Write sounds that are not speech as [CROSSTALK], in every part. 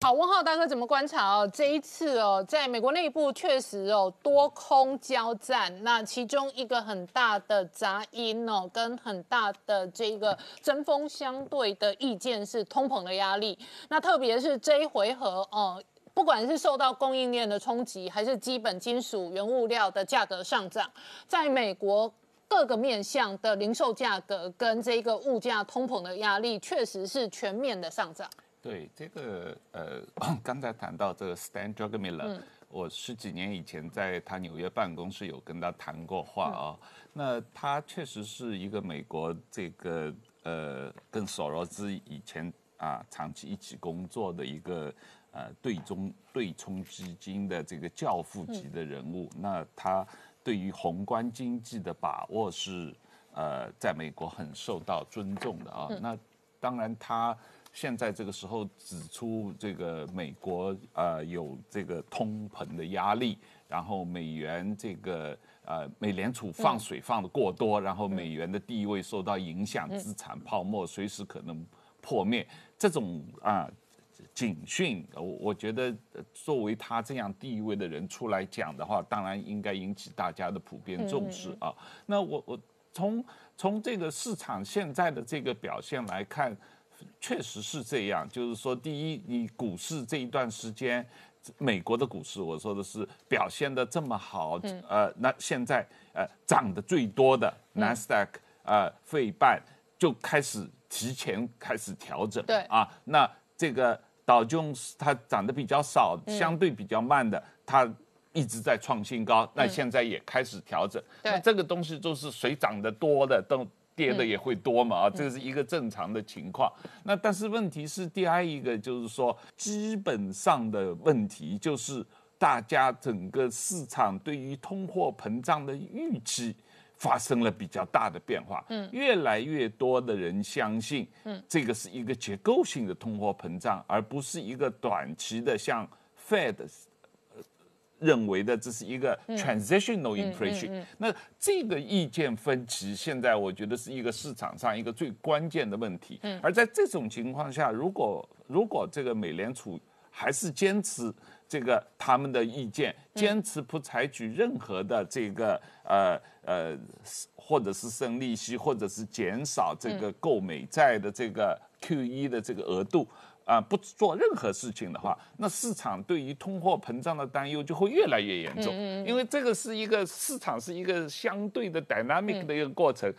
好，温浩大哥怎么观察哦？这一次哦，在美国内部确实哦多空交战，那其中一个很大的杂音哦，跟很大的这个针锋相对的意见是通膨的压力。那特别是这一回合哦，不管是受到供应链的冲击，还是基本金属原物料的价格上涨，在美国各个面向的零售价格跟这个物价通膨的压力，确实是全面的上涨。对这个呃，[COUGHS] 刚才谈到这个 Stan Druckenmiller，我十几年以前在他纽约办公室有跟他谈过话啊。那他确实是一个美国这个呃，跟索罗斯以前啊长期一起工作的一个呃对中对冲基金的这个教父级的人物。那他对于宏观经济的把握是呃，在美国很受到尊重的啊。那当然他。现在这个时候指出这个美国呃有这个通膨的压力，然后美元这个呃美联储放水放的过多，然后美元的地位受到影响，资产泡沫随时可能破灭，这种啊警讯，我我觉得作为他这样地位的人出来讲的话，当然应该引起大家的普遍重视啊。那我我从从这个市场现在的这个表现来看。确实是这样，就是说，第一，你股市这一段时间，美国的股市，我说的是表现的这么好，呃，那现在呃涨得最多的纳斯达克呃费半就开始提前开始调整，对啊，那这个道琼斯它涨得比较少，相对比较慢的，它一直在创新高，那现在也开始调整，那这个东西都是谁涨得多的都。跌的也会多嘛啊，这是一个正常的情况。那但是问题是，第二一个就是说，基本上的问题就是大家整个市场对于通货膨胀的预期发生了比较大的变化。嗯，越来越多的人相信，嗯，这个是一个结构性的通货膨胀，而不是一个短期的像 Fed。认为的这是一个 transitional inflation，那这个意见分歧现在我觉得是一个市场上一个最关键的问题。而在这种情况下，如果如果这个美联储还是坚持这个他们的意见，坚持不采取任何的这个呃呃，或者是升利息，或者是减少这个购美债的这个 QE 的这个额度。啊，不做任何事情的话，那市场对于通货膨胀的担忧就会越来越严重。嗯因为这个是一个市场是一个相对的 dynamic 的一个过程。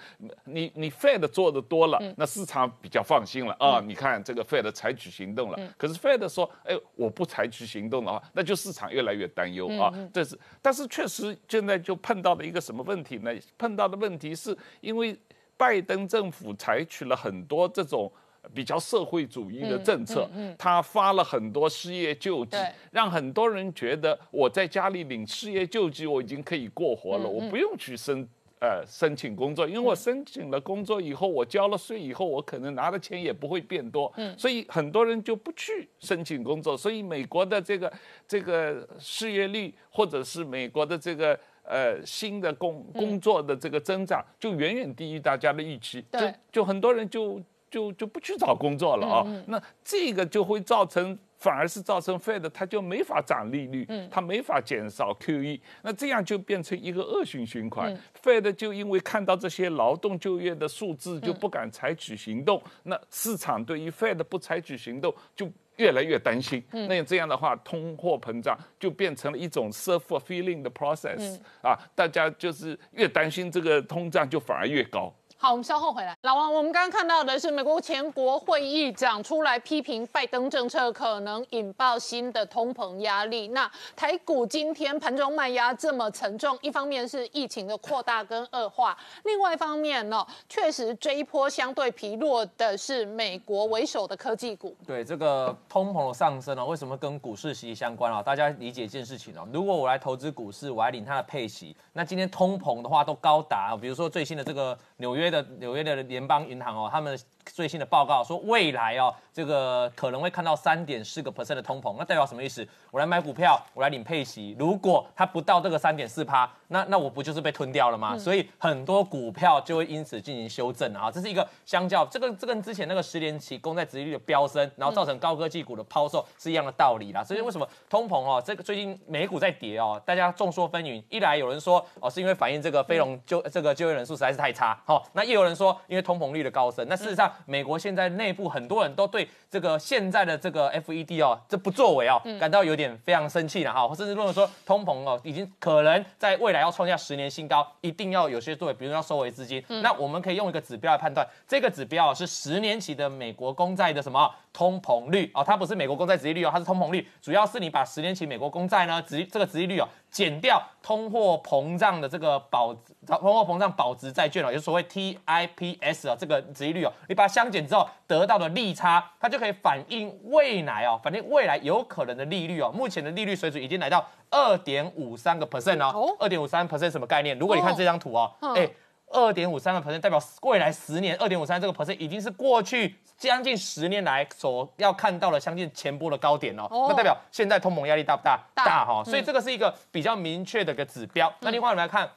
你你 Fed 做的多了，那市场比较放心了啊。你看这个 Fed 采取行动了，可是 Fed 说，哎，我不采取行动的话，那就市场越来越担忧啊。这是，但是确实现在就碰到了一个什么问题呢？碰到的问题是因为拜登政府采取了很多这种。比较社会主义的政策，他发了很多失业救济，让很多人觉得我在家里领失业救济，我已经可以过活了，我不用去申呃申请工作，因为我申请了工作以后，我交了税以后，我可能拿的钱也不会变多，所以很多人就不去申请工作，所以美国的这个这个失业率，或者是美国的这个呃新的工工作的这个增长，就远远低于大家的预期，就就很多人就。就就不去找工作了啊，那这个就会造成，反而是造成 Fed 它就没法涨利率，它没法减少 QE，那这样就变成一个恶性循环。Fed 就因为看到这些劳动就业的数字就不敢采取行动，那市场对于 Fed 不采取行动就越来越担心。那这样的话，通货膨胀就变成了一种 self-fulfilling 的 process 啊，大家就是越担心这个通胀就反而越高。好，我们稍后回来。老王，我们刚刚看到的是美国前国会议长出来批评拜登政策可能引爆新的通膨压力。那台股今天盘中卖压这么沉重，一方面是疫情的扩大跟恶化，另外一方面呢，确实这一波相对疲弱的是美国为首的科技股。对这个通膨的上升呢，为什么跟股市息息相关啊？大家理解一件事情哦，如果我来投资股市，我来领它的配息，那今天通膨的话都高达，比如说最新的这个纽约。的纽约的联邦银行哦，他们。最新的报告说，未来哦，这个可能会看到三点四个 percent 的通膨，那代表什么意思？我来买股票，我来领配息，如果它不到这个三点四趴，那那我不就是被吞掉了吗？所以很多股票就会因此进行修正啊，这是一个相较这个这跟之前那个十年期公债殖利率的飙升，然后造成高科技股的抛售是一样的道理啦。所以为什么通膨哦，这个最近美股在跌哦，大家众说纷纭，一来有人说哦是因为反映这个非农就这个就业人数实在是太差，好，那又有人说因为通膨率的高升。那事实上，美国现在内部很多人都对这个现在的这个 FED 哦这不作为哦感到有点非常生气了哈，甚至认为说通膨哦已经可能在未来要创下十年新高，一定要有些作为，比如要收回资金。那我们可以用一个指标来判断，这个指标是十年期的美国公债的什么？通膨率。哦，它不是美国公债殖利率哦，它是通膨率，主要是你把十年期美国公债呢殖这个殖利率哦减掉通货膨胀的这个保通货膨胀保值债券哦，就所谓 TIPS 啊这个殖利率哦，你把它相减之后得到的利差，它就可以反映未来哦，反映未来有可能的利率哦，目前的利率水准已经来到二点五三个 percent 哦，二点五三 percent 什么概念？如果你看这张图哦，哎。二点五三个 percent 代表未来十年，二点五三这个 percent 已经是过去将近十年来所要看到的相近前波的高点哦。那代表现在通膨压力大不大？大哈，所以这个是一个比较明确的一个指标。那另外我们来看，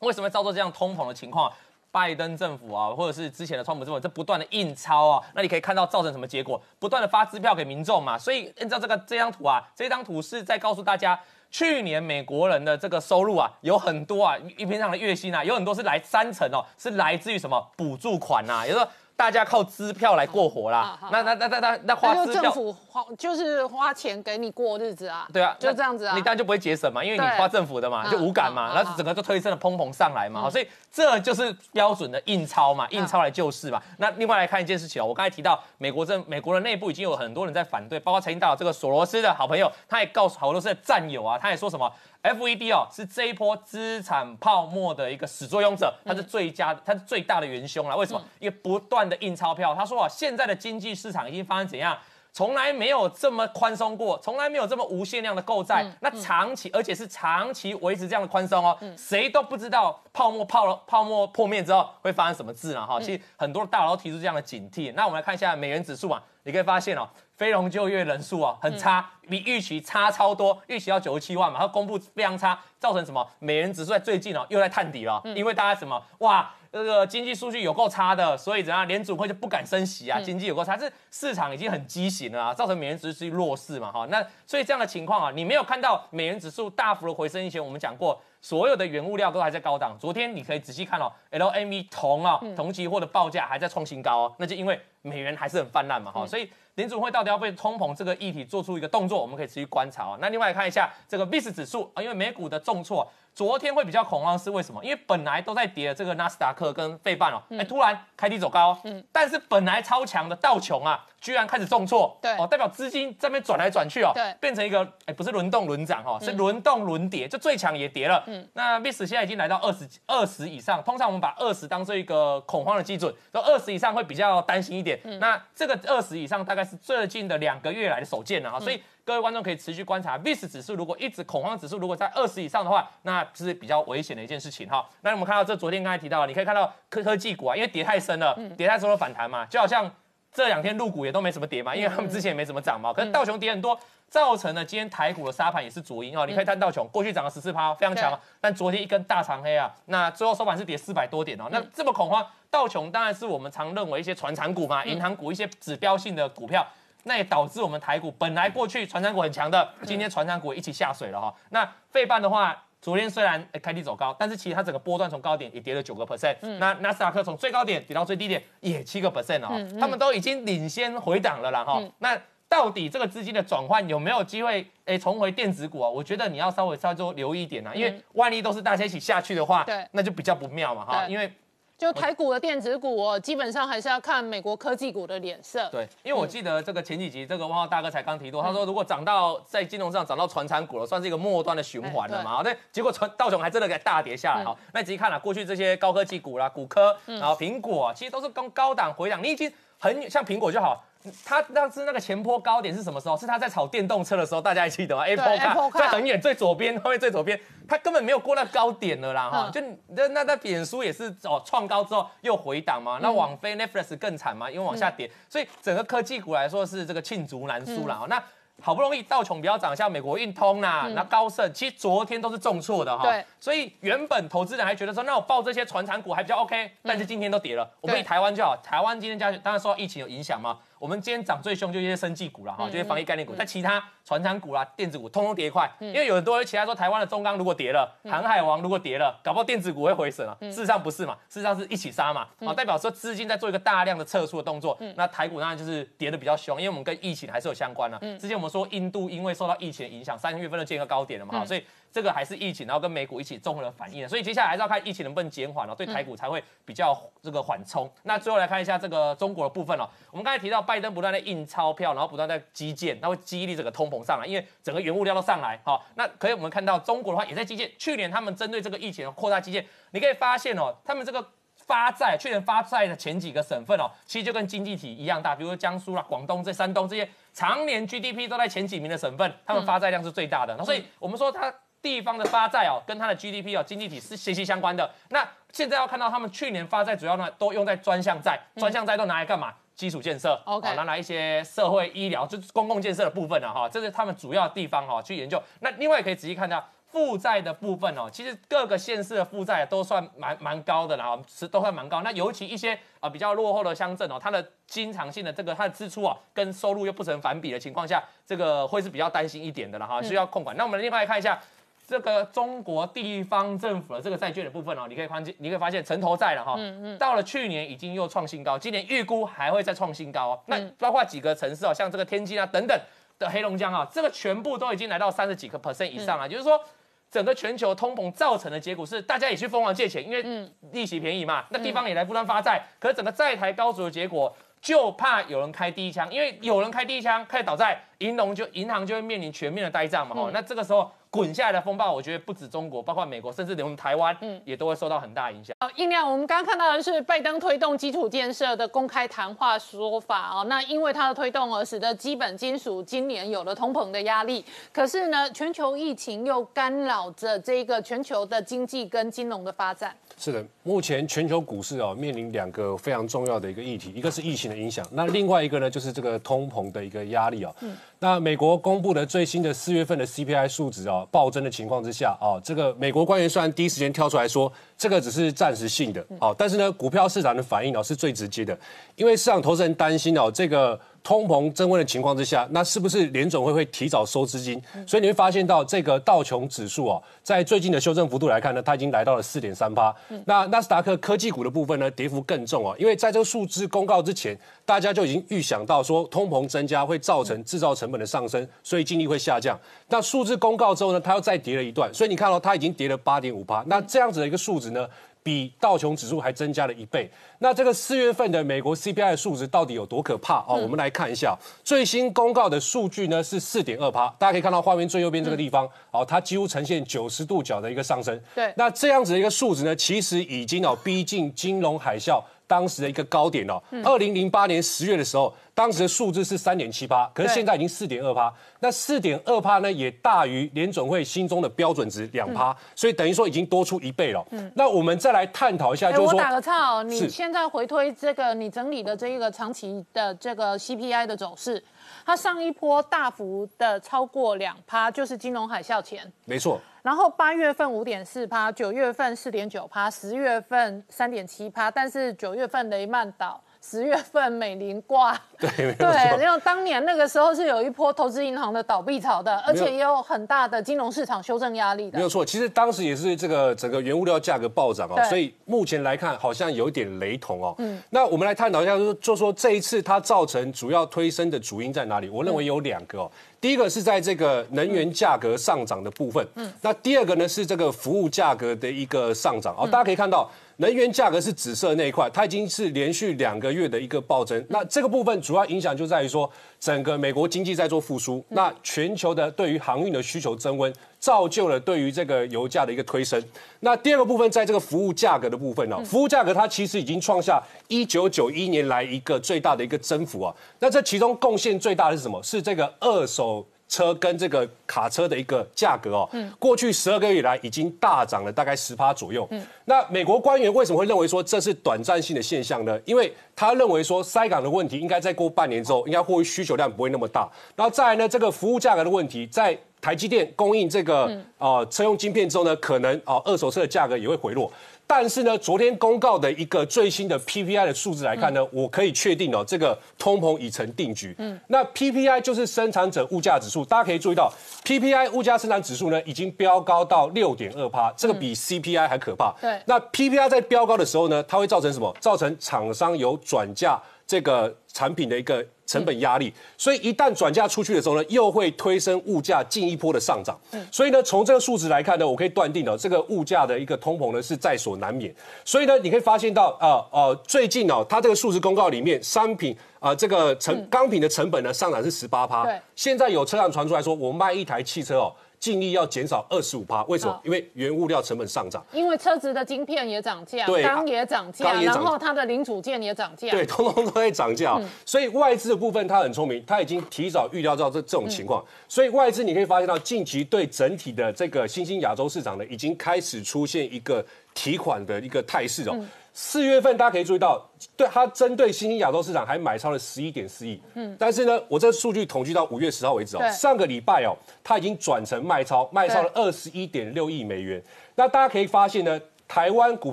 为什么造作这样通膨的情况？拜登政府啊，或者是之前的川普政府，这不断的印钞啊，那你可以看到造成什么结果？不断的发支票给民众嘛。所以按照这个这张图啊，这张图是在告诉大家。去年美国人的这个收入啊，有很多啊，一平常的月薪啊，有很多是来三成哦，是来自于什么补助款呐？也就是说。大家靠支票来过活啦，那那那那那那花支票，政府花就是花钱给你过日子啊，对啊，就这样子啊，你当然就不会节省嘛，因为你花政府的嘛，就无感嘛，然后整个就推升了砰砰上来嘛，所以这就是标准的印钞嘛，印钞来救市嘛。那另外来看一件事情哦，我刚才提到美国政美国的内部已经有很多人在反对，包括财经大佬这个索罗斯的好朋友，他也告诉好多斯的战友啊，他也说什么。FED 哦，是这一波资产泡沫的一个始作俑者，它是最佳，它是最大的元凶了。为什么？因为不断的印钞票。他说啊，现在的经济市场已经发生怎样？从来没有这么宽松过，从来没有这么无限量的购债。那长期，而且是长期维持这样的宽松哦，谁都不知道泡沫泡了，泡沫破灭之后会发生什么事了哈。其实很多大佬提出这样的警惕。那我们来看一下美元指数啊，你可以发现哦。非农就业人数啊很差，比预期差超多，预期要九十七万嘛，它公布非常差，造成什么？美元指数在最近哦又在探底了，因为大家什么哇，这个经济数据有够差的，所以怎样，联储会就不敢升息啊，经济有够差，是市场已经很畸形了啊，造成美元指数弱势嘛哈，那所以这样的情况啊，你没有看到美元指数大幅的回升以前，我们讲过。所有的原物料都还在高档。昨天你可以仔细看哦，LME 铜啊，铜期货的报价还在创新高哦，那就因为美元还是很泛滥嘛，哈，所以联储会到底要被通膨这个议题做出一个动作，我们可以持续观察啊。那另外看一下这个 VIX 指数啊，因为美股的重挫。昨天会比较恐慌是为什么？因为本来都在跌的这个纳斯达克跟费半哦，哎，突然开低走高，嗯，但是本来超强的道琼啊，居然开始重挫，对，哦，代表资金这边转来转去哦，对，变成一个哎，不是轮动轮涨哦，是轮动轮跌，就最强也跌了，嗯，那 VIS 现在已经来到二十二十以上，通常我们把二十当做一个恐慌的基准，说二十以上会比较担心一点，那这个二十以上大概是最近的两个月来的首见了哈，所以。各位观众可以持续观察，VIX 指数如果一直恐慌指数如果在二十以上的话，那是比较危险的一件事情哈。那我们看到这昨天刚才提到，你可以看到科科技股啊，因为跌太深了，跌太深了反弹嘛，就好像这两天入股也都没什么跌嘛，因为他们之前也没怎么涨嘛。可是道琼跌很多，造成了今天台股的沙盘也是主因哦。你可以看道琼过去涨了十四趴，非常强，但昨天一根大长黑啊，那最后收盘是跌四百多点哦。那这么恐慌，道琼当然是我们常认为一些传产股嘛，银行股一些指标性的股票。那也导致我们台股本来过去传长股很强的，今天传长股一起下水了哈。那费半的话，昨天虽然开低走高，但是其实它整个波段从高点也跌了九个 percent。那纳斯达克从最高点跌到最低点也七个 percent 哦，他们都已经领先回档了啦哈。那到底这个资金的转换有没有机会诶重回电子股啊？我觉得你要稍微稍微留意一点啊，因为万一都是大家一起下去的话，对，那就比较不妙嘛哈，因为。就台股的电子股哦，基本上还是要看美国科技股的脸色。对，因为我记得这个前几集，这个汪浩大哥才刚提到，他说如果涨到在金融上涨到传产股了，算是一个末端的循环了嘛。对，结果传道琼还真的给大跌下来哈。那仔细看了过去这些高科技股啦，股科，然后苹果，其实都是跟高档回档，你已经很像苹果就好。他当时那个前坡高点是什么时候？是他在炒电动车的时候，大家还记得吗？Apple Car 在很远最左边，后面最左边，他根本没有过那高点了啦哈。就那那那脸书也是哦创高之后又回档嘛，那网飞 Netflix 更惨嘛，因为往下跌，所以整个科技股来说是这个罄竹难书了那。好不容易道琼比较涨，像美国运通啦，那高盛，其实昨天都是重挫的哈。对。所以原本投资人还觉得说，那我报这些传产股还比较 OK，但是今天都跌了。我们以台湾就好，台湾今天加当然受到疫情有影响嘛。我们今天涨最凶就一些生技股了哈，就是防疫概念股。但其他船厂股啦、电子股通通跌一块，因为有很多人其他说台湾的中钢如果跌了，航海王如果跌了，搞不好电子股会回升啊。事实上不是嘛，事实上是一起杀嘛。啊，代表说资金在做一个大量的撤出的动作。那台股当然就是跌的比较凶，因为我们跟疫情还是有相关的。之前我们说印度因为受到疫情的影响，三月份就见个高点了嘛，所以。这个还是疫情，然后跟美股一起综合的反应所以接下来还是要看疫情能不能减缓了，对台股才会比较这个缓冲。那最后来看一下这个中国的部分哦，我们刚才提到拜登不断的印钞票，然后不断在基建，那会激励整个通膨上来，因为整个原物料都上来。好，那可以我们看到中国的话也在基建，去年他们针对这个疫情扩大基建，你可以发现哦，他们这个发债，去年发债的前几个省份哦，其实就跟经济体一样大，比如说江苏啦、广东这山东这些常年 GDP 都在前几名的省份，他们发债量是最大的。那所以我们说它。地方的发债哦，跟它的 GDP 哦，经济体是息息相关的。那现在要看到他们去年发债主要呢都用在专项债，专项债都拿来干嘛？基础建设，OK，拿来一些社会医疗，就是公共建设的部分了哈。这是他们主要地方哈去研究。那另外也可以仔细看到负债的部分哦，其实各个县市的负债都算蛮蛮高的啦，是都算蛮高。那尤其一些啊比较落后的乡镇哦，它的经常性的这个它的支出啊跟收入又不成反比的情况下，这个会是比较担心一点的了哈，需要控管。那我们另外看一下。这个中国地方政府的这个债券的部分哦，你可以看见，你可以发现城投债了哈，嗯嗯，到了去年已经又创新高，今年预估还会再创新高哦。那包括几个城市哦，像这个天津啊等等的黑龙江啊，这个全部都已经来到三十几个 percent 以上啊，就是说整个全球通膨造成的结果是大家也去疯狂借钱，因为利息便宜嘛，那地方也来不断发债，可是整个债台高筑的结果。就怕有人开第一枪，因为有人开第一枪，开始倒债，银龙就银行就会面临全面的呆账嘛。哈，那这个时候滚下来的风暴，我觉得不止中国，包括美国，甚至连我们台湾，嗯，也都会受到很大影响。哦，印亮，我们刚刚看到的是拜登推动基础建设的公开谈话说法哦。那因为他的推动而使得基本金属今年有了通膨的压力，可是呢，全球疫情又干扰着这个全球的经济跟金融的发展。是的，目前全球股市哦面临两个非常重要的一个议题，一个是疫情的影响，那另外一个呢就是这个通膨的一个压力哦。嗯。那美国公布的最新的四月份的 CPI 数值哦暴增的情况之下哦，这个美国官员虽然第一时间跳出来说这个只是暂时性的哦，但是呢股票市场的反应哦是最直接的，因为市场投资人担心哦这个。通膨增温的情况之下，那是不是联总会会提早收资金？所以你会发现到这个道琼指数啊，在最近的修正幅度来看呢，它已经来到了四点三八。那纳斯达克科技股的部分呢，跌幅更重啊，因为在这个数字公告之前，大家就已经预想到说通膨增加会造成制造成本的上升，所以净利会下降。那数字公告之后呢，它又再跌了一段，所以你看到它已经跌了八点五八。那这样子的一个数值呢？比道琼指数还增加了一倍。那这个四月份的美国 CPI 的数值到底有多可怕哦？我们来看一下最新公告的数据呢，是四点二趴。大家可以看到画面最右边这个地方，哦，它几乎呈现九十度角的一个上升。对，那这样子的一个数值呢，其实已经哦逼近金融海啸。当时的一个高点哦，二零零八年十月的时候，当时的数字是三点七八，可是现在已经四点二趴。那四点二趴呢，也大于联总会心中的标准值两趴，所以等于说已经多出一倍了。那我们再来探讨一下，就是说，我打个岔哦，你现在回推这个你整理的这一个长期的这个 CPI 的走势，它上一波大幅的超过两趴，就是金融海啸前，没错。然后八月份五点四趴，九月份四点九趴，十月份三点七趴，但是九月份雷曼倒。十月份美林挂，对 [LAUGHS] 对，因为当年那个时候是有一波投资银行的倒闭潮的，而且也有很大的金融市场修正压力的。没有错，其实当时也是这个整个原物料价格暴涨哦，所以目前来看好像有点雷同哦。嗯，那我们来探讨一下，就就说这一次它造成主要推升的主因在哪里？我认为有两个哦，第一个是在这个能源价格上涨的部分，嗯，那第二个呢是这个服务价格的一个上涨哦，大家可以看到。能源价格是紫色那一块，它已经是连续两个月的一个暴增。那这个部分主要影响就在于说，整个美国经济在做复苏，那全球的对于航运的需求增温。造就了对于这个油价的一个推升。那第二个部分，在这个服务价格的部分呢，服务价格它其实已经创下一九九一年来一个最大的一个增幅啊。那这其中贡献最大的是什么？是这个二手。车跟这个卡车的一个价格哦，嗯过去十二个月以来已经大涨了大概十趴左右。嗯那美国官员为什么会认为说这是短暂性的现象呢？因为他认为说塞港的问题应该再过半年之后，应该货需求量不会那么大。然后再来呢，这个服务价格的问题，在台积电供应这个呃车用晶片之后呢，可能啊二手车的价格也会回落。但是呢，昨天公告的一个最新的 PPI 的数字来看呢，我可以确定哦，这个通膨已成定局。嗯，那 PPI 就是生产者物价指数，大家可以注意到，PPI 物价生产指数呢已经飙高到六点二趴，这个比 CPI 还可怕。对，那 PPI 在飙高的时候呢，它会造成什么？造成厂商有转嫁这个产品的一个。成本压力，所以一旦转嫁出去的时候呢，又会推升物价进一波的上涨。所以呢，从这个数值来看呢，我可以断定呢，这个物价的一个通膨呢是在所难免。所以呢，你可以发现到，啊呃，最近哦，它这个数值公告里面，商品啊这个成钢品的成本呢上涨是十八趴。对，现在有车辆传出来说，我卖一台汽车哦。尽力要减少二十五趴，为什么？因为原物料成本上涨，因为车子的晶片也涨价，钢也涨价，然后它的零组件也涨价，对，通通都在涨价。所以外资的部分，它很聪明，它已经提早预料到这这种情况。所以外资你可以发现到，近期对整体的这个新兴亚洲市场呢，已经开始出现一个提款的一个态势哦。四月份大家可以注意到，对它针对新兴亚洲市场还买超了十一点四亿。嗯，但是呢，我这数据统计到五月十号为止哦，上个礼拜哦，它已经转成卖超，卖超了二十一点六亿美元。那大家可以发现呢，台湾股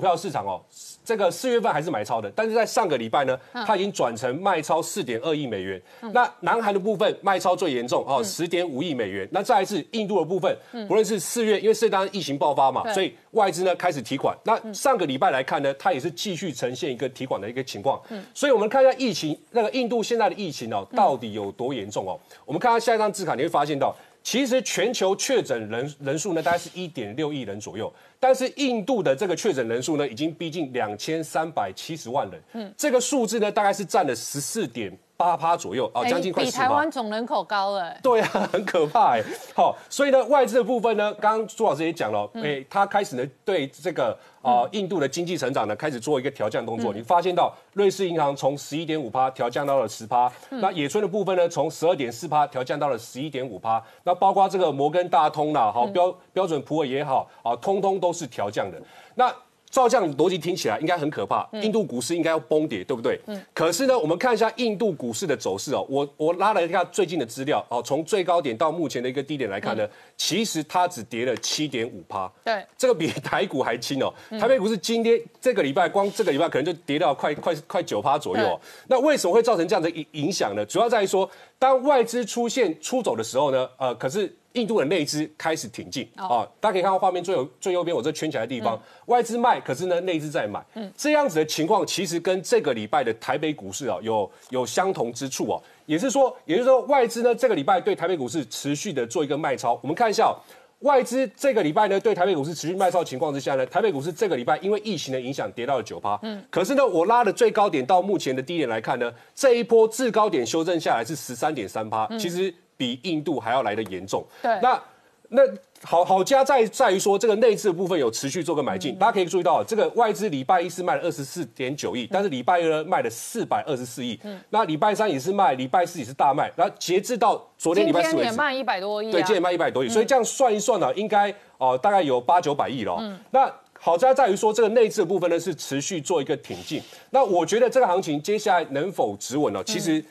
票市场哦。这个四月份还是买超的，但是在上个礼拜呢，它已经转成卖超四点二亿美元。那南韩的部分卖超最严重哦，十点五亿美元。那再一次印度的部分，不论是四月，因为四月当疫情爆发嘛，所以外资呢开始提款。那上个礼拜来看呢，它也是继续呈现一个提款的一个情况。所以我们看一下疫情，那个印度现在的疫情哦，到底有多严重哦？我们看下下一张字卡，你会发现到。其实全球确诊人人数呢，大概是一点六亿人左右，但是印度的这个确诊人数呢，已经逼近两千三百七十万人。嗯，这个数字呢，大概是占了十四点。八趴左右啊，将近快比台湾总人口高了。对啊，[LAUGHS] 很可怕哎。好，所以呢，外资的部分呢，刚刚朱老师也讲了，哎，他开始呢对这个啊印度的经济成长呢开始做一个调降动作。你发现到瑞士银行从十一点五趴调降到了十趴，那野村的部分呢从十二点四趴调降到了十一点五趴，那包括这个摩根大通啦，好标标准普尔也好啊，通通都是调降的。那照这样逻辑听起来应该很可怕，印度股市应该要崩跌，对不对？嗯。可是呢，我们看一下印度股市的走势哦，我我拉了一下最近的资料哦，从最高点到目前的一个低点来看呢，其实它只跌了七点五趴。对。这个比台股还轻哦，台北股市今天这个礼拜光这个礼拜可能就跌到快快快九趴左右。那为什么会造成这样的影影响呢？主要在于说，当外资出现出走的时候呢，呃，可是。印度的内资开始挺进啊，大家可以看到画面最右最右边我这圈起来的地方，外资卖，可是呢内资在买，嗯。这样子的情况其实跟这个礼拜的台北股市啊有有相同之处哦，也是说，也就是说外资呢这个礼拜对台北股市持续的做一个卖超，我们看一下外资这个礼拜呢对台北股市持续卖超情况之下呢，台北股市这个礼拜因为疫情的影响跌到了九趴，嗯，可是呢我拉的最高点到目前的低点来看呢，这一波至高点修正下来是十三点三趴，其实。比印度还要来的严重。对，那那好好加在在于说这个内资的部分有持续做个买进，大家可以注意到，这个外资礼拜一是卖了二十四点九亿，但是礼拜二卖了四百二十四亿。嗯，那礼拜三也是卖，礼拜四也是大卖。然后截至到昨天礼拜四也卖一百多亿，对，今天也卖一百多亿。所以这样算一算呢，应该哦大概有八九百亿了。嗯，那好加在于说这个内置的部分呢是持续做一个挺进。那我觉得这个行情接下来能否止稳呢？其实。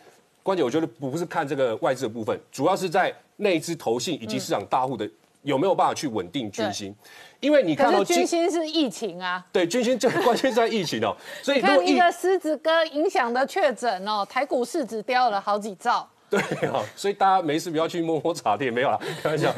关键我觉得不是看这个外资的部分，主要是在内资投信以及市场大户的有没有办法去稳定军心，因为你看到军心是疫情啊，对军心最 [LAUGHS] 关键在疫情哦，[LAUGHS] 所以看一个狮子哥影响的确诊哦，台股市值掉了好几兆，对哦，所以大家没事不要去摸摸茶店，没有了，开玩笑。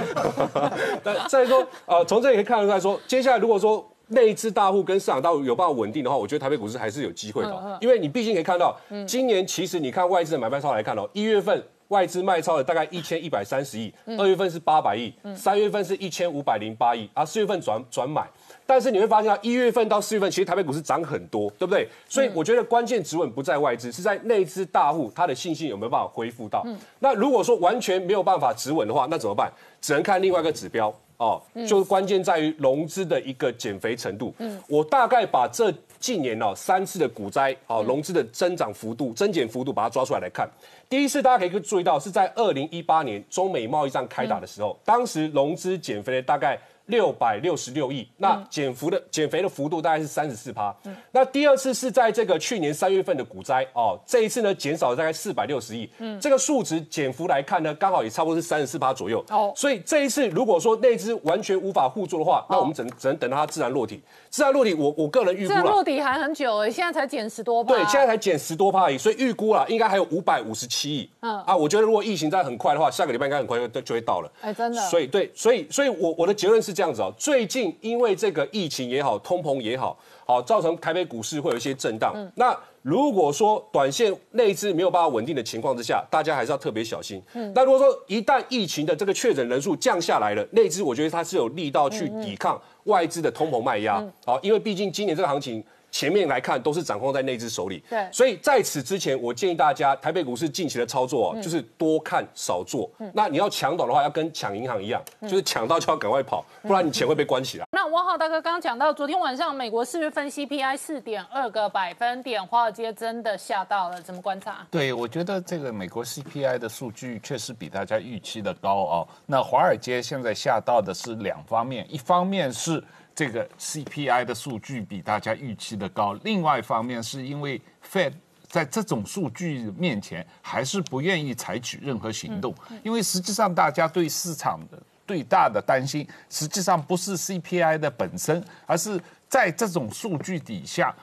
[LAUGHS] 但再说呃，从这里可以看出来说，接下来如果说。内资大户跟市场大户有办法稳定的话，我觉得台北股市还是有机会的。因为你毕竟可以看到，今年其实你看外资的买卖超来看哦，一月份外资卖超了大概一千一百三十亿，二月份是八百亿，三月份是一千五百零八亿，啊，四月份转转买。但是你会发现到一月份到四月份，其实台北股市涨很多，对不对？所以我觉得关键止稳不在外资，是在内资大户他的信心有没有办法恢复到。那如果说完全没有办法止稳的话，那怎么办？只能看另外一个指标。哦，就关键在于融资的一个减肥程度。嗯，我大概把这近年哦三次的股灾哦融资的增长幅度、增减幅度把它抓出来来看。第一次大家可以注意到是在二零一八年中美贸易战开打的时候，当时融资减肥了大概。六百六十六亿，那减幅的减肥的幅度大概是三十四趴。那第二次是在这个去年三月份的股灾哦，这一次呢减少了大概四百六十亿。嗯，这个数值减幅来看呢，刚好也差不多是三十四趴左右。哦，所以这一次如果说那只完全无法互助的话，那我们只能只能等到它自然落体。自然落体，我我个人预估了，落体还很久哎，现在才减十多趴。对，现在才减十多趴而已，所以预估了应该还有五百五十七亿。嗯啊，我觉得如果疫情在很快的话，下个礼拜应该很快就就会到了。哎，真的。所以对，所以所以我我的结论是这样子哦，最近因为这个疫情也好，通膨也好，好造成台北股市会有一些震荡。那如果说短线内资没有办法稳定的情况之下，大家还是要特别小心。嗯，那如果说一旦疫情的这个确诊人数降下来了，内资我觉得它是有力道去抵抗外资的通膨卖压。好，因为毕竟今年这个行情。前面来看都是掌控在内资手里，对，所以在此之前，我建议大家台北股市近期的操作就是多看少做。那你要抢短的话，要跟抢银行一样，就是抢到就要赶快跑，不然你钱会被关起来。那汪浩大哥刚刚讲到，昨天晚上美国四月份 CPI 四点二个百分点，华尔街真的吓到了，怎么观察？对，我觉得这个美国 CPI 的数据确实比大家预期的高哦。那华尔街现在吓到的是两方面，一方面是。这个 CPI 的数据比大家预期的高，另外一方面是因为 Fed 在这种数据面前还是不愿意采取任何行动，因为实际上大家对市场的最大的担心，实际上不是 CPI 的本身，而是在这种数据底下，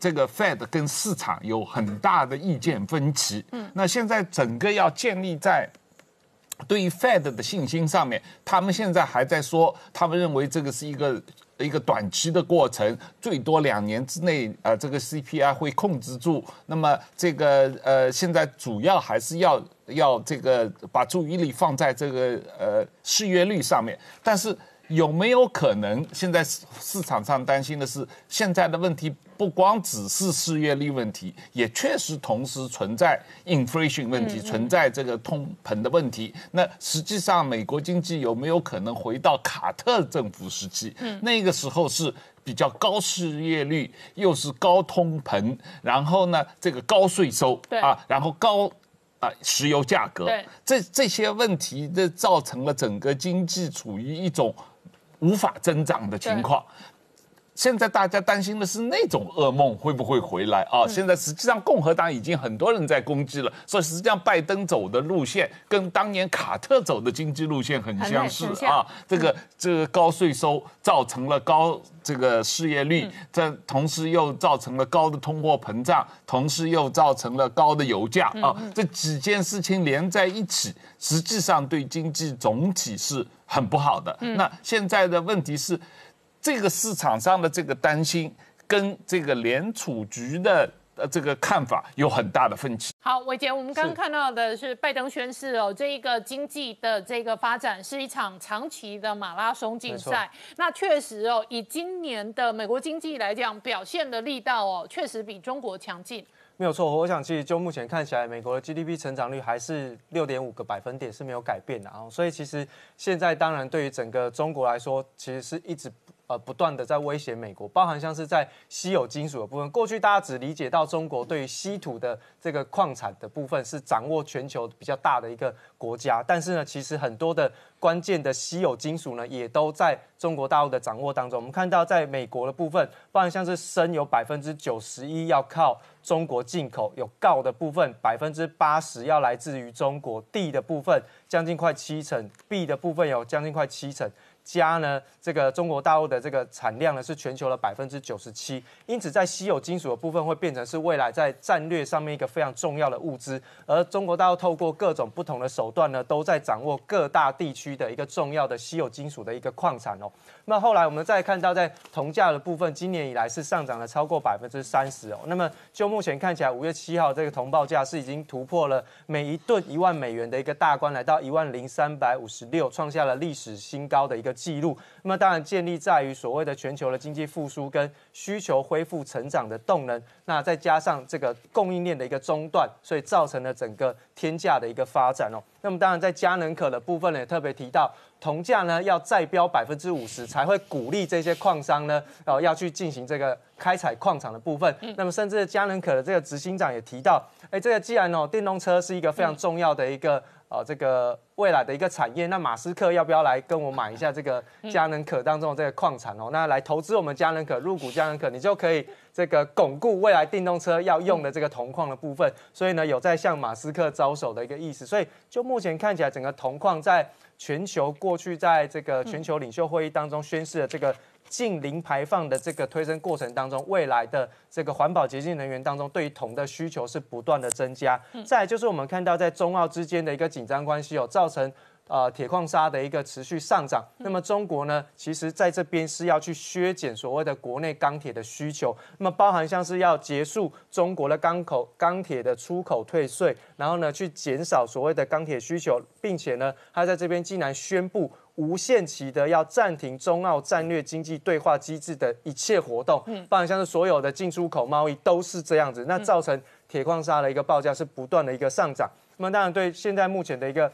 这个 Fed 跟市场有很大的意见分歧。嗯，那现在整个要建立在。对于 Fed 的信心上面，他们现在还在说，他们认为这个是一个一个短期的过程，最多两年之内，呃，这个 CPI 会控制住。那么这个呃，现在主要还是要要这个把注意力放在这个呃失业率上面，但是。有没有可能？现在市场上担心的是，现在的问题不光只是失业率问题，也确实同时存在 inflation 问题，存在这个通膨的问题。那实际上，美国经济有没有可能回到卡特政府时期？嗯，那个时候是比较高失业率，又是高通膨，然后呢，这个高税收，啊，然后高啊石油价格，这这些问题，这造成了整个经济处于一种。无法增长的情况，现在大家担心的是那种噩梦会不会回来啊？现在实际上共和党已经很多人在攻击了，所以实际上拜登走的路线跟当年卡特走的经济路线很相似啊。这个这个高税收造成了高这个失业率，这同时又造成了高的通货膨胀，同时又造成了高的油价啊。这几件事情连在一起，实际上对经济总体是。很不好的。那现在的问题是，这个市场上的这个担心跟这个联储局的呃这个看法有很大的分歧。好，伟杰，我们刚刚看到的是拜登宣誓哦，这一个经济的这个发展是一场长期的马拉松竞赛。那确实哦，以今年的美国经济来讲，表现的力道哦，确实比中国强劲。没有错，我想其实就目前看起来，美国的 GDP 成长率还是六点五个百分点是没有改变的啊。所以其实现在当然对于整个中国来说，其实是一直不断的在威胁美国，包含像是在稀有金属的部分。过去大家只理解到中国对于稀土的这个矿产的部分是掌握全球比较大的一个国家，但是呢，其实很多的关键的稀有金属呢，也都在中国大陆的掌握当中。我们看到在美国的部分，包含像是砷有百分之九十一要靠。中国进口有锆的部分，百分之八十要来自于中国；地的部分将近快七成，币的部分有将近快七成。加呢，这个中国大陆的这个产量呢是全球的百分之九十七，因此在稀有金属的部分会变成是未来在战略上面一个非常重要的物资。而中国大陆透过各种不同的手段呢，都在掌握各大地区的一个重要的稀有金属的一个矿产哦。那后来我们再看到在铜价的部分，今年以来是上涨了超过百分之三十哦。那么就目前看起来，五月七号这个铜报价是已经突破了每一吨一万美元的一个大关，来到一万零三百五十六，创下了历史新高的一个记录。那么当然建立在于所谓的全球的经济复苏跟需求恢复成长的动能，那再加上这个供应链的一个中断，所以造成了整个天价的一个发展哦。那么当然在佳能可的部分呢，也特别提到。铜价呢要再飙百分之五十才会鼓励这些矿商呢，哦要去进行这个开采矿场的部分。那么甚至佳能可的这个执行长也提到，哎，这个既然哦电动车是一个非常重要的一个。呃，这个未来的一个产业，那马斯克要不要来跟我买一下这个佳能可当中的这个矿产哦？那来投资我们佳能可入股佳能可，你就可以这个巩固未来电动车要用的这个铜矿的部分。所以呢，有在向马斯克招手的一个意思。所以就目前看起来，整个铜矿在全球过去在这个全球领袖会议当中宣示的这个。近零排放的这个推升过程当中，未来的这个环保洁净能源当中，对于铜的需求是不断的增加。再就是我们看到在中澳之间的一个紧张关系哦造成呃铁矿砂的一个持续上涨。那么中国呢，其实在这边是要去削减所谓的国内钢铁的需求。那么包含像是要结束中国的钢口钢铁的出口退税，然后呢去减少所谓的钢铁需求，并且呢，他在这边竟然宣布。无限期的要暂停中澳战略经济对话机制的一切活动，嗯，包含像是所有的进出口贸易都是这样子，那造成铁矿砂的一个报价是不断的一个上涨。那么当然对现在目前的一个。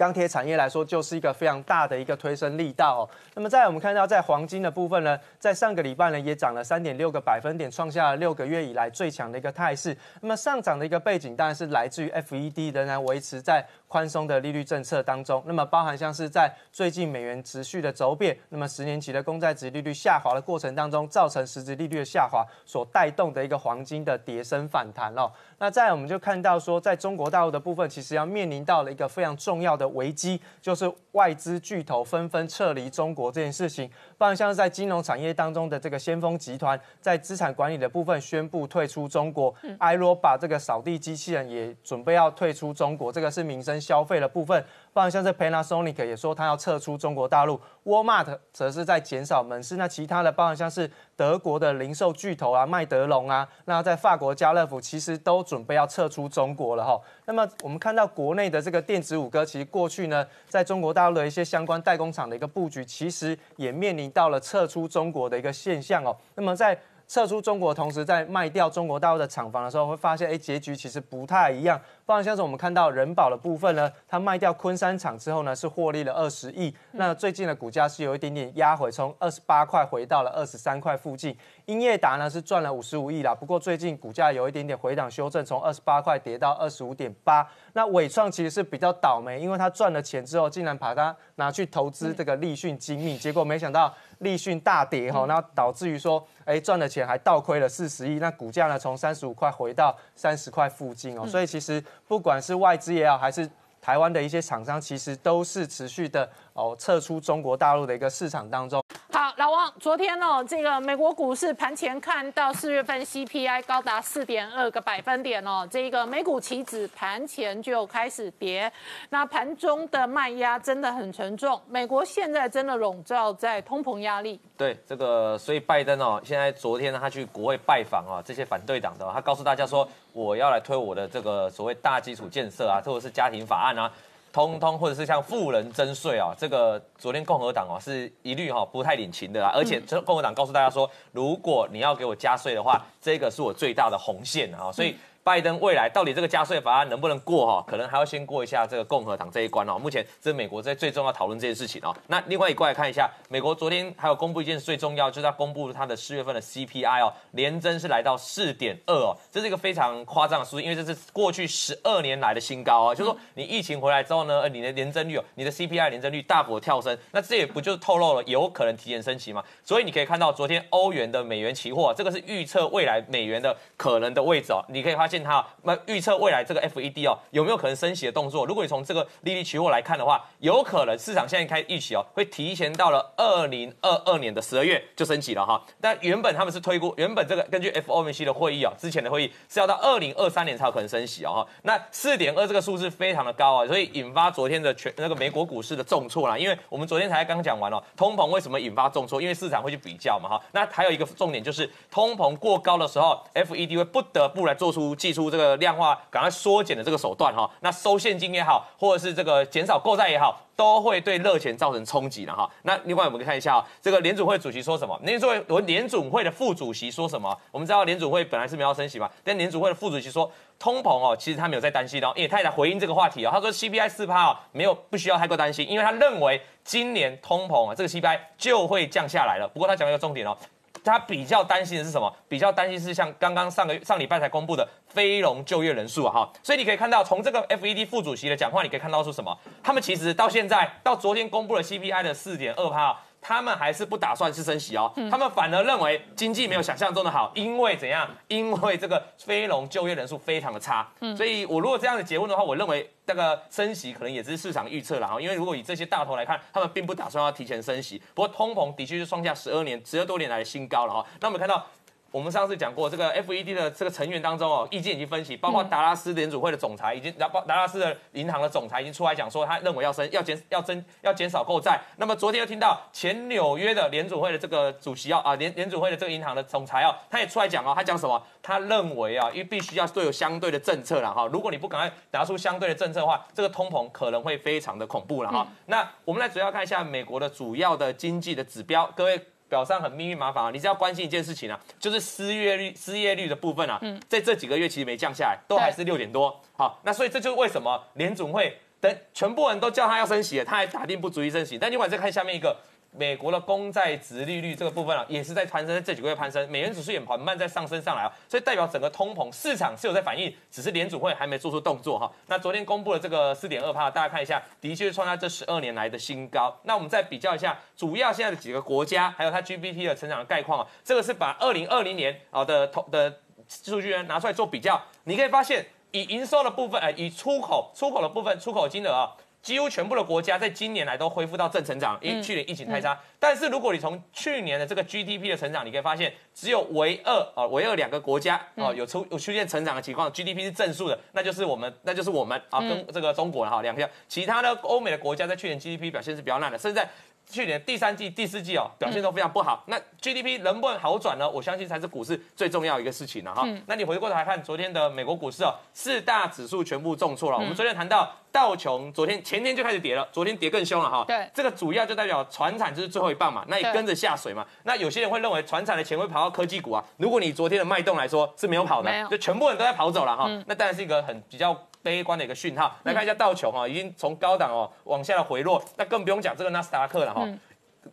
钢铁产业来说，就是一个非常大的一个推升力道哦。那么，在我们看到，在黄金的部分呢，在上个礼拜呢，也涨了三点六个百分点，创下了六个月以来最强的一个态势。那么，上涨的一个背景当然是来自于 FED 仍然维持在宽松的利率政策当中。那么，包含像是在最近美元持续的走贬，那么十年期的公债值利率下滑的过程当中，造成实质利率的下滑所带动的一个黄金的跌升反弹哦。那再我们就看到说，在中国大陆的部分，其实要面临到了一个非常重要的危机，就是外资巨头纷纷撤离中国这件事情。不然像是在金融产业当中的这个先锋集团，在资产管理的部分宣布退出中国。埃罗把这个扫地机器人也准备要退出中国，这个是民生消费的部分。不然像是 Panasonic 也说他要撤出中国大陆，Walmart 则是在减少门市。那其他的，包含像是德国的零售巨头啊，麦德龙啊，那在法国家乐福其实都准备要撤出中国了哈。那么我们看到国内的这个电子五哥，其实过去呢，在中国大陆的一些相关代工厂的一个布局，其实也面临到了撤出中国的一个现象哦。那么在撤出中国，同时在卖掉中国大陆的厂房的时候，会发现，哎，结局其实不太一样。不然像是我们看到人保的部分呢，它卖掉昆山厂之后呢，是获利了二十亿。那最近的股价是有一点点压回，从二十八块回到了二十三块附近。英业达呢是赚了五十五亿啦，不过最近股价有一点点回档修正，从二十八块跌到二十五点八。那伟创其实是比较倒霉，因为他赚了钱之后，竟然把它拿去投资这个立讯精密，结果没想到立讯大跌哈，那导致于说，哎，赚了钱还倒亏了四十亿，那股价呢从三十五块回到三十块附近哦，所以其实不管是外资也好，还是台湾的一些厂商，其实都是持续的哦撤出中国大陆的一个市场当中。好，老王，昨天哦，这个美国股市盘前看到四月份 CPI 高达四点二个百分点哦，这个美股期指盘前就开始跌，那盘中的卖压真的很沉重。美国现在真的笼罩在通膨压力。对，这个所以拜登哦，现在昨天他去国会拜访啊，这些反对党的，他告诉大家说，我要来推我的这个所谓大基础建设啊，或者是家庭法案啊。通通或者是像富人征税啊，这个昨天共和党啊是一律哈不太领情的啦，而且这共和党告诉大家说，如果你要给我加税的话，这个是我最大的红线啊，所以。拜登未来到底这个加税法案能不能过哈？可能还要先过一下这个共和党这一关哦。目前这是美国在最重要讨论这件事情哦。那另外一过来看一下，美国昨天还有公布一件事最重要，就是他公布它的四月份的 CPI 哦，年增是来到四点二哦，这是一个非常夸张的数字，因为这是过去十二年来的新高哦。就是说你疫情回来之后呢，你的年增率哦，你的 CPI 年增率大幅跳升，那这也不就是透露了有可能提前升息吗？所以你可以看到昨天欧元的美元期货，这个是预测未来美元的可能的位置哦。你可以发现。现它那预测未来这个 FED 哦有没有可能升息的动作。如果你从这个利率期货来看的话，有可能市场现在开预期哦会提前到了二零二二年的十二月就升息了哈。但原本他们是推估，原本这个根据 FOMC 的会议啊，之前的会议是要到二零二三年才有可能升息哦哈。那四点二这个数字非常的高啊，所以引发昨天的全那个美国股市的重挫啦。因为我们昨天才刚讲完哦，通膨为什么引发重挫？因为市场会去比较嘛哈。那还有一个重点就是通膨过高的时候，FED 会不得不来做出祭出这个量化，赶快缩减的这个手段哈。那收现金也好，或者是这个减少购债也好。都会对热钱造成冲击了哈。那另外我们看一下啊，这个联总会主席说什么？联总会我联总会的副主席说什么？我们知道联总会本来是没有升息嘛，但联总会的副主席说通膨哦，其实他没有在担心哦，因为他也在回应这个话题哦。他说 CPI 四趴哦，没有不需要太过担心，因为他认为今年通膨啊这个 CPI 就会降下来了。不过他讲了一个重点哦。他比较担心的是什么？比较担心是像刚刚上个上礼拜才公布的非农就业人数啊，哈，所以你可以看到从这个 FED 副主席的讲话，你可以看到是什么？他们其实到现在到昨天公布了 CPI 的四点二帕。他们还是不打算去升息哦，他们反而认为经济没有想象中的好，因为怎样？因为这个非农就业人数非常的差，所以我如果这样子结论的话，我认为那个升息可能也是市场预测了哈，因为如果以这些大头来看，他们并不打算要提前升息，不过通膨的确是创下十二年、十二多年来的新高了哈。那我们看到。我们上次讲过，这个 FED 的这个成员当中哦，意见已经分析，包括达拉斯联储会的总裁已经，达达拉斯的银行的总裁已经出来讲说，他认为要升，要减，要增，要减少购债。那么昨天又听到前纽约的联储会的这个主席哦，啊联联储会的这个银行的总裁哦，他也出来讲哦，他讲什么？他认为啊，因为必须要都有相对的政策了哈，如果你不赶快拿出相对的政策的话，这个通膨可能会非常的恐怖了哈。那我们来主要看一下美国的主要的经济的指标，各位。表上很密密麻麻啊，你只要关心一件事情啊，就是失业率失业率的部分啊，在这几个月其实没降下来，都还是六点多。好，那所以这就是为什么联总会等全部人都叫他要升息了，他还打定不足以升息。但你管再看下面一个。美国的公债值利率这个部分啊，也是在攀升，在这几个月攀升，美元指数也缓慢在上升上来啊，所以代表整个通膨市场是有在反应，只是联储会还没做出动作哈。那昨天公布了这个四点二帕，大家看一下，的确是创下这十二年来的新高。那我们再比较一下，主要现在的几个国家，还有它 GDP 的成长的概况啊，这个是把二零二零年啊的通的数据拿出来做比较，你可以发现，以营收的部分，哎，以出口出口的部分，出口金额啊。几乎全部的国家在今年来都恢复到正成长，因为去年疫情太差。但是如果你从去年的这个 GDP 的成长，你可以发现只有唯二啊，唯二两个国家哦有出有出现成长的情况，GDP 是正数的，那就是我们，那就是我们啊，跟这个中国了哈两个。其他的欧美的国家在去年 GDP 表现是比较烂的，甚至在。去年第三季、第四季哦，表现都非常不好。那 GDP 能不能好转呢？我相信才是股市最重要一个事情了哈。那你回过头来看昨天的美国股市哦，四大指数全部重挫了。我们昨天谈到道琼，昨天前天就开始跌了，昨天跌更凶了哈。对，这个主要就代表船产就是最后一棒嘛，那也跟着下水嘛。那有些人会认为船产的钱会跑到科技股啊。如果你昨天的脉动来说是没有跑的，就全部人都在跑走了哈。那当然是一个很比较。悲观的一个讯号，来看一下道琼哈，已经从高档哦往下的回落，那更不用讲这个纳斯达克了哈，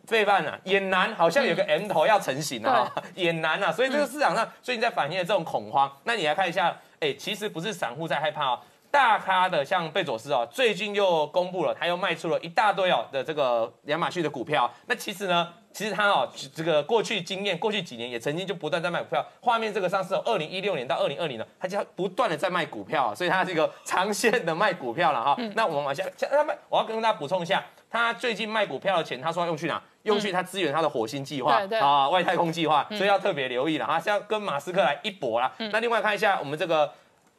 费半啊也难，好像有个 M 头要成型了哈，也难啊，所以这个市场上最近在反映的这种恐慌，那你来看一下，哎，其实不是散户在害怕哦，大咖的像贝佐斯哦，最近又公布了，他又卖出了一大堆哦的这个亚马逊的股票，那其实呢？其实他哦，这个过去经验，过去几年也曾经就不断在卖股票。画面这个上是二零一六年到二零二零呢，他就不断的在卖股票，所以他是一个长线的卖股票了哈。那我们往下，他们我要跟大家补充一下，他最近卖股票的钱，他说要用去哪？用去他支援他的火星计划啊，外太空计划，所以要特别留意了哈，是要跟马斯克来一搏了。那另外看一下我们这个。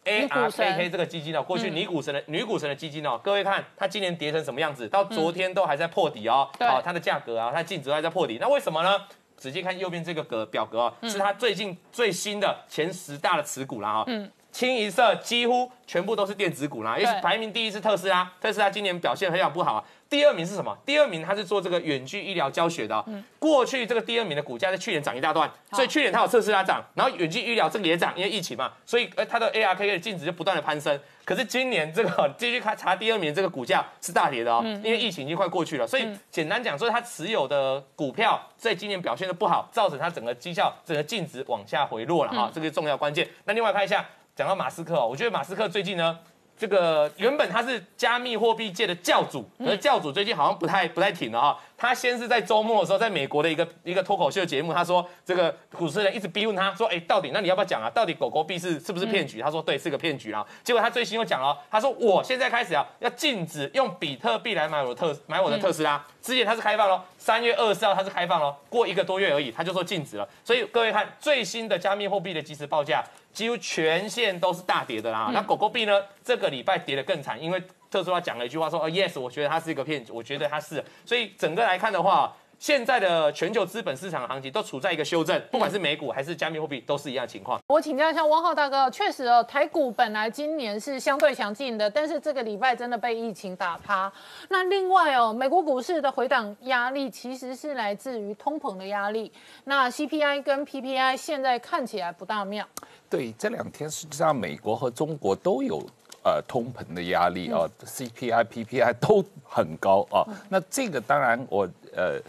A R K K 这个基金哦，过去女股神的女股神的基金哦，各位看它今年跌成什么样子？到昨天都还在破底哦，好，它的价格啊，它净值还在破底，那为什么呢？直接看右边这个格表格哦，是它最近最新的前十大的持股了哈，嗯，清一色几乎全部都是电子股啦，因为排名第一是特斯拉，特斯拉今年表现非常不好啊。第二名是什么？第二名它是做这个远距医疗教学的。嗯，过去这个第二名的股价在去年涨一大段，所以去年它有特斯拉涨，然后远距医疗这个也涨，因为疫情嘛，所以呃它的 ARK 的净值就不断的攀升。可是今年这个 [LAUGHS] 继续看查第二名这个股价是大跌的哦，因为疫情已经快过去了，所以简单讲说，它持有的股票在今年表现的不好，造成它整个绩效、整个净值往下回落了哈，这个重要关键。那另外看一下，讲到马斯克哦，我觉得马斯克最近呢。这个原本他是加密货币界的教主，而教主最近好像不太不太挺了哈。他先是在周末的时候，在美国的一个一个脱口秀节目，他说这个主持人一直逼问他说，哎，到底那你要不要讲啊？到底狗狗币是是不是骗局？他说对，是个骗局啊。结果他最新又讲了，他说我现在开始啊，要禁止用比特币来买我的特买我的特斯拉。之前他是开放喽，三月二十四号他是开放喽，过一个多月而已，他就说禁止了。所以各位看最新的加密货币的即时报价。几乎全线都是大跌的啦。那狗狗币呢？这个礼拜跌得更惨，因为特斯拉讲了一句话说：“哦，yes，我觉得它是一个骗局，我觉得它是。”所以整个来看的话，现在的全球资本市场行情都处在一个修正，不管是美股还是加密货币，都是一样情况。我请教一下汪浩大哥，确实哦，台股本来今年是相对强劲的，但是这个礼拜真的被疫情打趴。那另外哦，美国股市的回档压力其实是来自于通膨的压力。那 CPI 跟 PPI 现在看起来不大妙。对，这两天实际上美国和中国都有呃通膨的压力啊，CPI、PPI 都很高啊。那这个当然我呃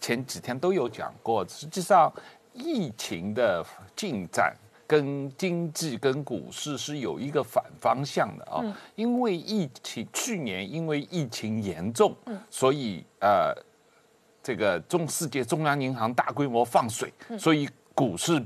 前几天都有讲过，实际上疫情的进展跟经济跟股市是有一个反方向的啊。因为疫情去年因为疫情严重，所以呃这个中世界中央银行大规模放水，所以股市。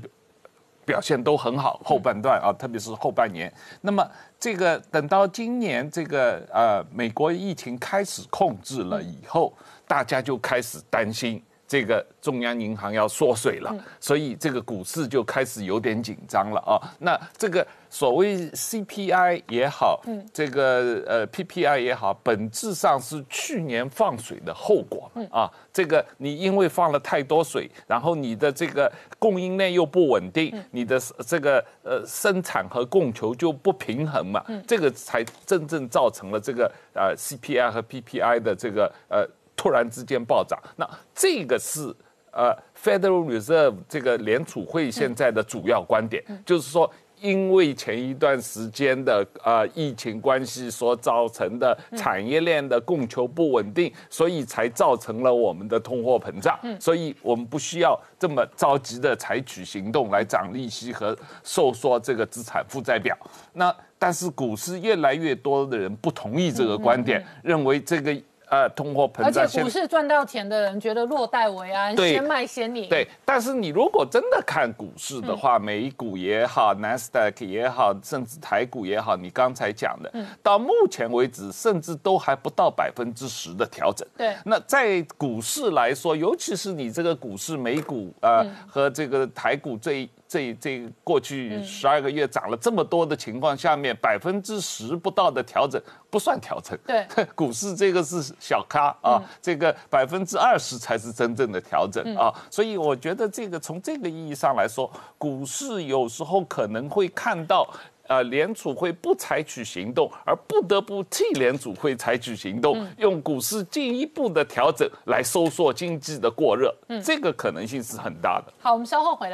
表现都很好，后半段啊，特别是后半年。那么这个等到今年这个呃美国疫情开始控制了以后，大家就开始担心。这个中央银行要缩水了，所以这个股市就开始有点紧张了啊。那这个所谓 CPI 也好，这个呃 PPI 也好，本质上是去年放水的后果啊。这个你因为放了太多水，然后你的这个供应链又不稳定，你的这个呃生产和供求就不平衡嘛，这个才真正造成了这个呃 CPI 和 PPI 的这个呃。突然之间暴涨，那这个是呃 Federal Reserve 这个联储会现在的主要观点，就是说，因为前一段时间的呃疫情关系所造成的产业链的供求不稳定，所以才造成了我们的通货膨胀，所以我们不需要这么着急的采取行动来涨利息和收缩这个资产负债表。那但是股市越来越多的人不同意这个观点，认为这个。呃，通货膨胀，而且股市赚到钱的人觉得落袋为安，先卖先领。对，但是你如果真的看股市的话，美股也好，纳斯达克也好，甚至台股也好，你刚才讲的，到目前为止，甚至都还不到百分之十的调整。对，那在股市来说，尤其是你这个股市，美股啊和这个台股这。这这过去十二个月涨了这么多的情况下面，百分之十不到的调整不算调整。对，[LAUGHS] 股市这个是小咖啊，这个百分之二十才是真正的调整啊。所以我觉得这个从这个意义上来说，股市有时候可能会看到。呃，联储会不采取行动，而不得不替联储会采取行动，用股市进一步的调整来收缩经济的过热，嗯这个可能性是很大的。好，我们稍后回来。